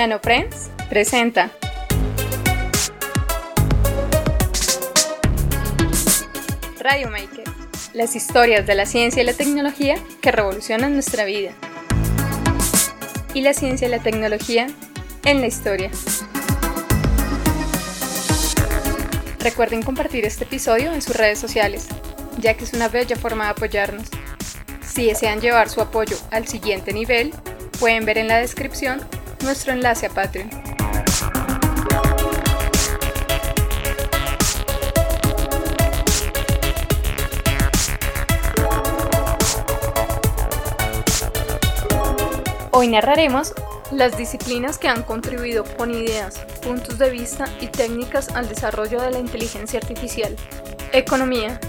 NanoFriends presenta Radiomaker, las historias de la ciencia y la tecnología que revolucionan nuestra vida. Y la ciencia y la tecnología en la historia. Recuerden compartir este episodio en sus redes sociales, ya que es una bella forma de apoyarnos. Si desean llevar su apoyo al siguiente nivel, pueden ver en la descripción nuestro enlace a Patreon. Hoy narraremos las disciplinas que han contribuido con ideas, puntos de vista y técnicas al desarrollo de la inteligencia artificial. Economía,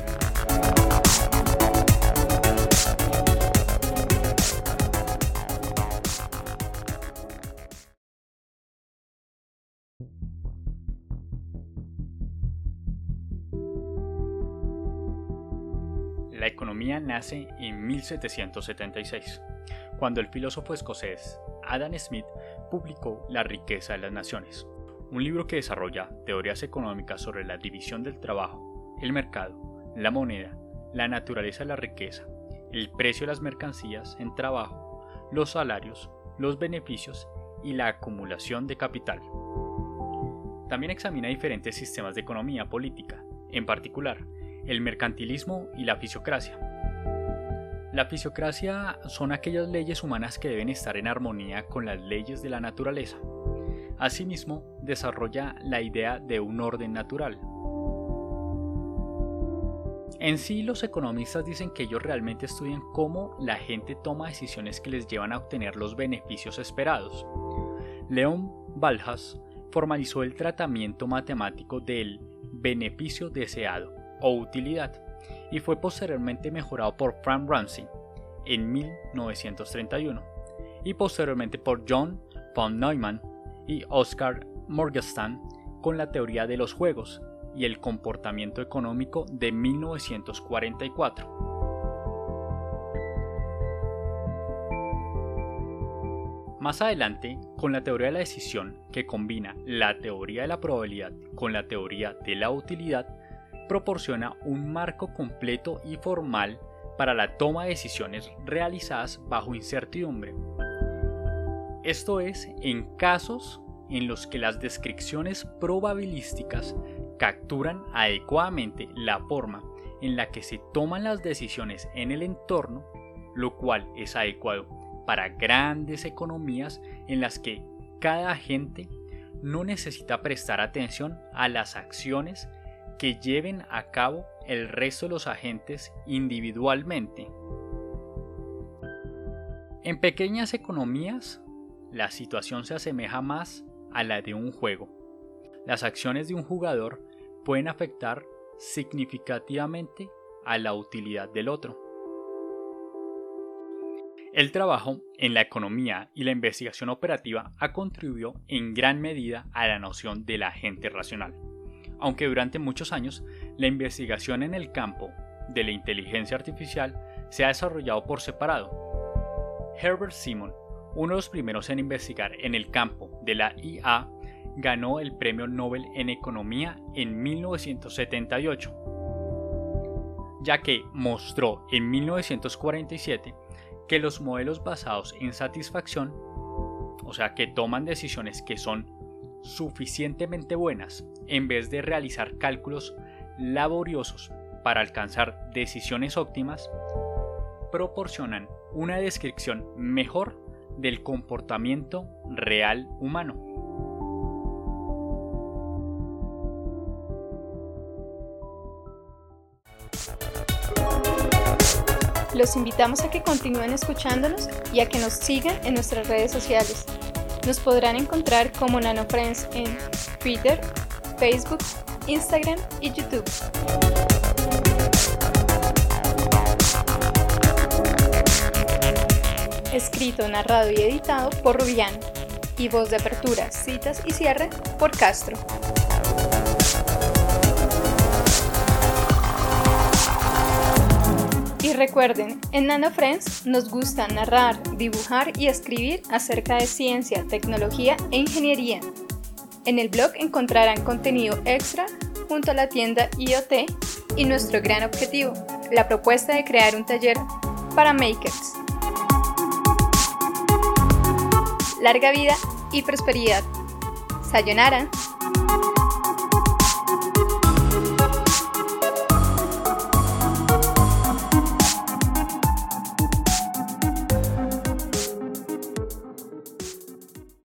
La economía nace en 1776, cuando el filósofo escocés Adam Smith publicó La riqueza de las naciones, un libro que desarrolla teorías económicas sobre la división del trabajo, el mercado, la moneda, la naturaleza de la riqueza, el precio de las mercancías en trabajo, los salarios, los beneficios y la acumulación de capital. También examina diferentes sistemas de economía política, en particular el mercantilismo y la fisiocracia. La fisiocracia son aquellas leyes humanas que deben estar en armonía con las leyes de la naturaleza. Asimismo, desarrolla la idea de un orden natural. En sí, los economistas dicen que ellos realmente estudian cómo la gente toma decisiones que les llevan a obtener los beneficios esperados. León Baljas formalizó el tratamiento matemático del beneficio deseado o utilidad, y fue posteriormente mejorado por Frank Ramsey en 1931 y posteriormente por John von Neumann y Oscar Morgenstern con la teoría de los juegos y el comportamiento económico de 1944. Más adelante, con la teoría de la decisión, que combina la teoría de la probabilidad con la teoría de la utilidad, proporciona un marco completo y formal para la toma de decisiones realizadas bajo incertidumbre. Esto es, en casos en los que las descripciones probabilísticas capturan adecuadamente la forma en la que se toman las decisiones en el entorno, lo cual es adecuado para grandes economías en las que cada agente no necesita prestar atención a las acciones que lleven a cabo el resto de los agentes individualmente. En pequeñas economías, la situación se asemeja más a la de un juego. Las acciones de un jugador pueden afectar significativamente a la utilidad del otro. El trabajo en la economía y la investigación operativa ha contribuido en gran medida a la noción del agente racional aunque durante muchos años la investigación en el campo de la inteligencia artificial se ha desarrollado por separado. Herbert Simon, uno de los primeros en investigar en el campo de la IA, ganó el Premio Nobel en Economía en 1978, ya que mostró en 1947 que los modelos basados en satisfacción, o sea, que toman decisiones que son suficientemente buenas en vez de realizar cálculos laboriosos para alcanzar decisiones óptimas, proporcionan una descripción mejor del comportamiento real humano. Los invitamos a que continúen escuchándonos y a que nos sigan en nuestras redes sociales. Nos podrán encontrar como NanoFriends en Twitter, Facebook, Instagram y YouTube. Escrito, narrado y editado por Rubián. Y voz de apertura, citas y cierre por Castro. Y recuerden, en Nano Friends nos gusta narrar, dibujar y escribir acerca de ciencia, tecnología e ingeniería. En el blog encontrarán contenido extra junto a la tienda IoT y nuestro gran objetivo, la propuesta de crear un taller para makers. Larga vida y prosperidad. Sayonara.